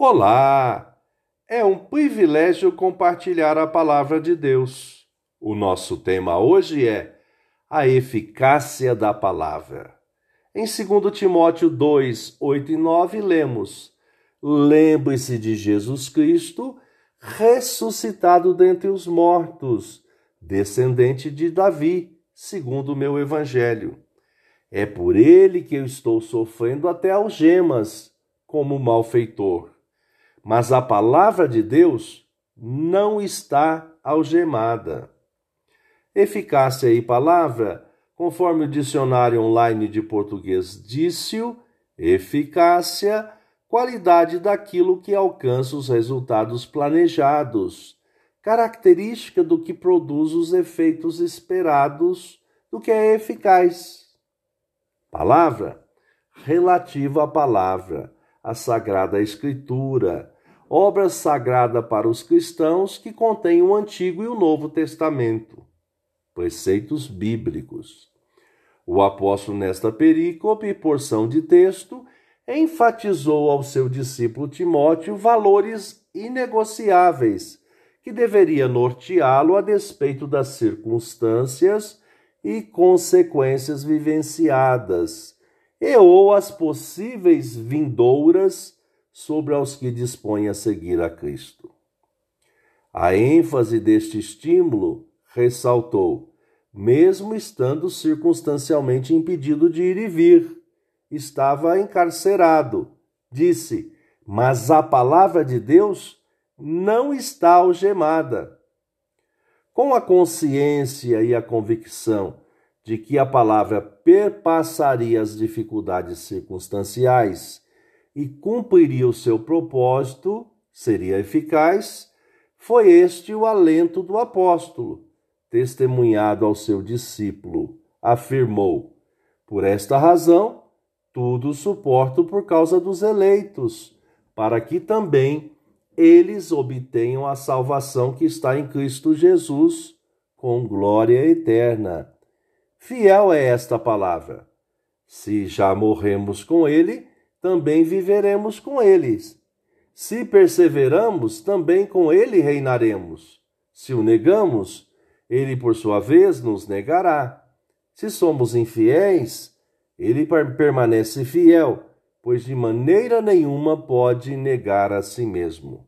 Olá! É um privilégio compartilhar a palavra de Deus. O nosso tema hoje é a eficácia da palavra. Em 2 Timóteo 2, 8 e 9, lemos: Lembre-se de Jesus Cristo, ressuscitado dentre os mortos, descendente de Davi, segundo o meu evangelho. É por ele que eu estou sofrendo até algemas, como malfeitor mas a palavra de Deus não está algemada. Eficácia e palavra, conforme o dicionário online de português disse eficácia, qualidade daquilo que alcança os resultados planejados, característica do que produz os efeitos esperados do que é eficaz. Palavra, relativa à palavra, a Sagrada Escritura, obra sagrada para os cristãos que contém o Antigo e o Novo Testamento, preceitos bíblicos. O apóstolo, nesta perícope, porção de texto, enfatizou ao seu discípulo Timóteo valores inegociáveis que deveria norteá-lo a despeito das circunstâncias e consequências vivenciadas, e ou as possíveis vindouras sobre aos que dispõem a seguir a Cristo. A ênfase deste estímulo ressaltou, mesmo estando circunstancialmente impedido de ir e vir, estava encarcerado. Disse: Mas a palavra de Deus não está algemada. Com a consciência e a convicção de que a palavra perpassaria as dificuldades circunstanciais e cumpriria o seu propósito, seria eficaz, foi este o alento do apóstolo, testemunhado ao seu discípulo. Afirmou: Por esta razão, tudo suporto por causa dos eleitos, para que também eles obtenham a salvação que está em Cristo Jesus, com glória eterna. Fiel é esta palavra. Se já morremos com ele, também viveremos com eles. Se perseveramos, também com ele reinaremos. Se o negamos, ele por sua vez nos negará. Se somos infiéis, ele permanece fiel, pois de maneira nenhuma pode negar a si mesmo.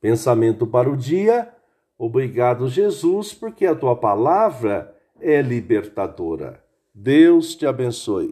Pensamento para o dia. Obrigado, Jesus, porque a tua palavra é libertadora. Deus te abençoe.